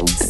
house.